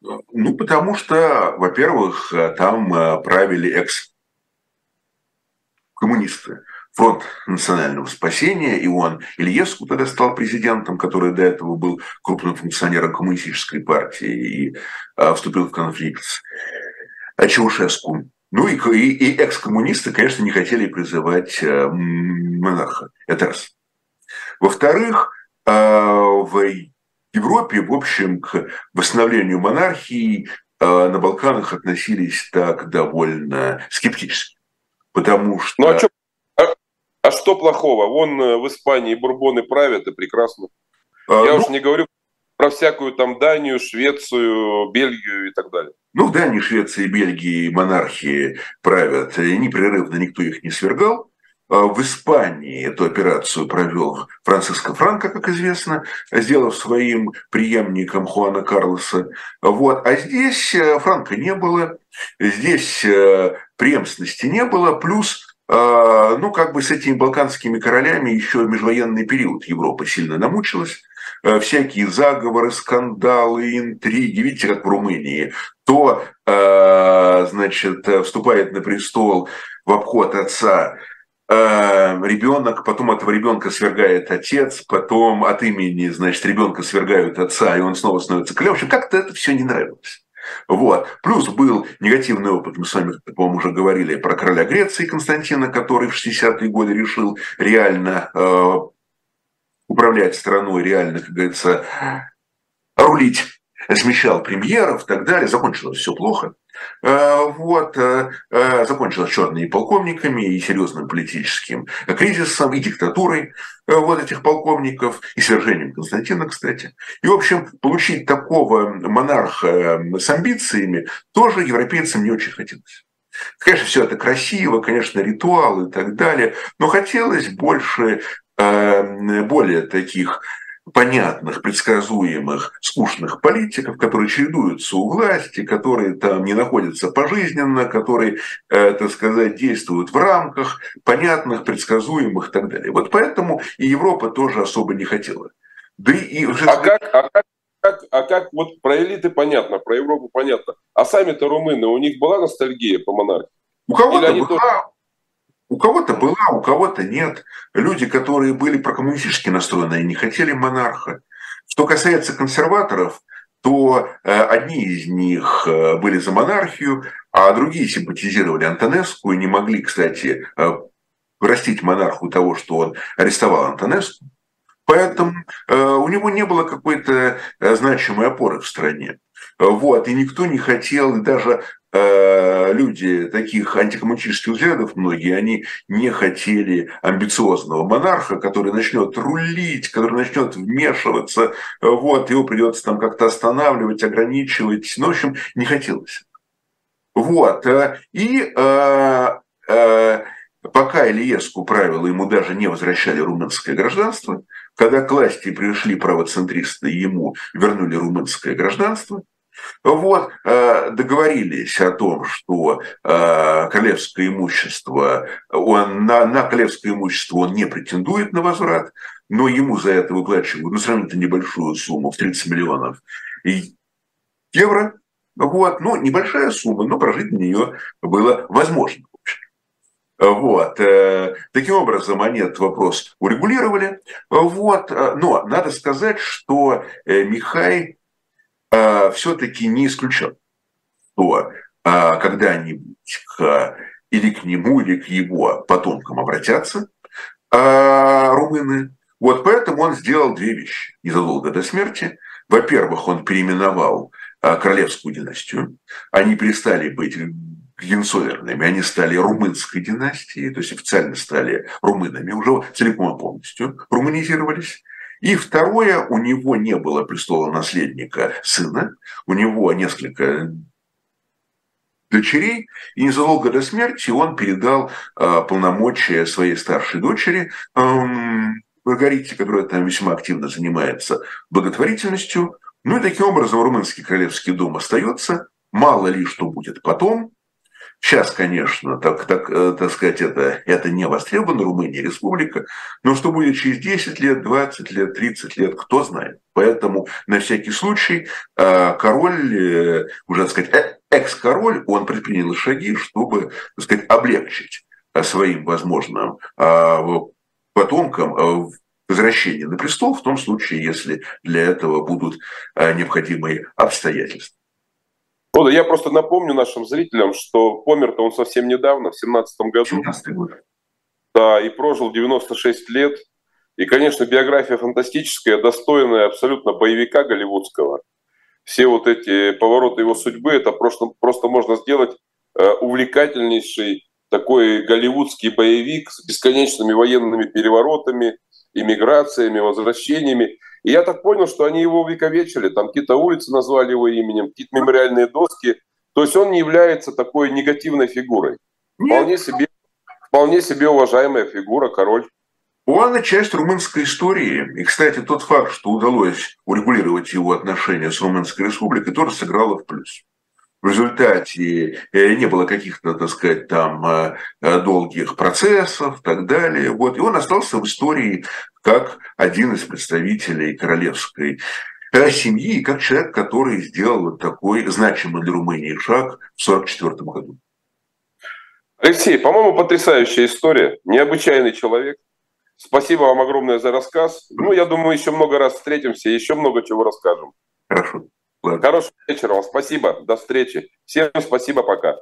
[SPEAKER 2] Ну, потому что, во-первых, там э, правили экс-коммунисты фронт национального спасения, и он Ильеску тогда стал президентом, который до этого был крупным функционером коммунистической партии и а, вступил в конфликт с Чаушеску. Ну и, и, и экс-коммунисты, конечно, не хотели призывать э, монарха. Это раз. Во-вторых, э, в Европе, в общем, к восстановлению монархии э, на Балканах относились так довольно скептически. Потому что...
[SPEAKER 1] Ну а что а что плохого? Вон э, в Испании бурбоны правят и прекрасно. А, Я ну, уж не говорю про всякую там Данию, Швецию, Бельгию и так далее.
[SPEAKER 2] Ну, в Дании, Швеции, Бельгии монархии правят непрерывно, никто их не свергал. А в Испании эту операцию провел Франциско Франко, как известно, сделав своим преемником Хуана Карлоса. Вот. А здесь э, Франка не было, здесь э, преемственности не было, плюс ну, как бы с этими балканскими королями еще межвоенный период Европа сильно намучилась. Всякие заговоры, скандалы, интриги. Видите, как в Румынии. То, значит, вступает на престол в обход отца Э, ребенок, потом этого ребенка свергает отец, потом от имени, значит, ребенка свергают отца, и он снова становится королем. В общем, как-то это все не нравилось. Вот. Плюс был негативный опыт, мы с вами, по-моему, уже говорили про короля Греции Константина, который в 60-е годы решил реально э, управлять страной, реально, как говорится, рулить смещал премьеров и так далее. Закончилось все плохо. Э, вот, э, э, закончилось черными полковниками и серьезным политическим кризисом, и диктатурой вот этих полковников, и свержением Константина, кстати. И, в общем, получить такого монарха с амбициями тоже европейцам не очень хотелось. Конечно, все это красиво, конечно, ритуал и так далее, но хотелось больше более таких понятных, предсказуемых, скучных политиков, которые чередуются у власти, которые там не находятся пожизненно, которые, э, так сказать, действуют в рамках понятных, предсказуемых и так далее. Вот поэтому и Европа тоже особо не хотела.
[SPEAKER 1] Да и уже... а, как, а, как, как, а как вот про элиты понятно, про Европу понятно. А сами-то румыны, у них была ностальгия по монархии?
[SPEAKER 2] У кого-то была, тоже... У кого-то была, у кого-то нет. Люди, которые были прокоммунистически настроены, не хотели монарха. Что касается консерваторов, то э, одни из них э, были за монархию, а другие симпатизировали Антонеску и не могли, кстати, э, простить монарху того, что он арестовал Антонеску. Поэтому у него не было какой-то значимой опоры в стране. Вот, и никто не хотел, и даже люди таких антикоммунистических взглядов, многие, они не хотели амбициозного монарха, который начнет рулить, который начнет вмешиваться, вот, его придется там как-то останавливать, ограничивать, ну, в общем, не хотелось. Вот, э, и э, э, пока Ильеску правила, ему даже не возвращали румынское гражданство, когда к власти пришли правоцентристы, ему вернули румынское гражданство – вот, э, договорились о том, что э, королевское имущество, он, на, на королевское имущество он не претендует на возврат, но ему за это выплачивают ну, сравнительно небольшую сумму в 30 миллионов евро. Вот, ну, небольшая сумма, но прожить на нее было возможно. Вот. Э, таким образом, они этот вопрос урегулировали. Вот. Но надо сказать, что Михай все-таки не исключен, что э, когда-нибудь к, или к нему, или к его потомкам обратятся э, румыны. Вот поэтому он сделал две вещи незадолго до смерти. Во-первых, он переименовал э, королевскую династию. Они перестали быть Генсоверными, они стали румынской династией, то есть официально стали румынами, уже целиком и полностью румынизировались. И второе, у него не было престола наследника сына, у него несколько дочерей, и незадолго до смерти он передал э, полномочия своей старшей дочери э, Маргарите, которая там весьма активно занимается благотворительностью. Ну и таким образом румынский королевский дом остается. Мало ли что будет потом, Сейчас, конечно, так, так, э, так сказать, это, это не востребовано, Румыния республика, но что будет через 10 лет, 20 лет, 30 лет, кто знает. Поэтому на всякий случай э, король, э, уже, так сказать, экс-король, он предпринял шаги, чтобы, так сказать, облегчить своим возможным потомкам возвращение на престол в том случае, если для этого будут необходимые обстоятельства.
[SPEAKER 1] Ну, я просто напомню нашим зрителям, что помер-то он совсем недавно, в 17 году. 17 год. Да, и прожил 96 лет. И, конечно, биография фантастическая, достойная абсолютно боевика голливудского. Все вот эти повороты его судьбы, это просто, просто можно сделать э, увлекательнейший такой голливудский боевик с бесконечными военными переворотами, иммиграциями, возвращениями. И я так понял, что они его увековечили, там какие-то улицы назвали его именем, какие-то мемориальные доски. То есть он не является такой негативной фигурой. Вполне себе, вполне себе уважаемая фигура, король.
[SPEAKER 2] Он часть румынской истории. И, кстати, тот факт, что удалось урегулировать его отношения с Румынской республикой, тоже сыграло в плюс. в результате э, не было каких-то, так сказать, там э, долгих процессов и так далее. Вот. И он остался в истории как один из представителей королевской семьи, как человек, который сделал вот такой значимый для Румынии шаг в 1944 году.
[SPEAKER 1] Алексей, по-моему, потрясающая история, необычайный человек. Спасибо вам огромное за рассказ. Ну, я думаю, еще много раз встретимся, еще много чего расскажем.
[SPEAKER 2] Хорошо.
[SPEAKER 1] Ладно. Хорошего вечера вам. Спасибо. До встречи. Всем спасибо. Пока.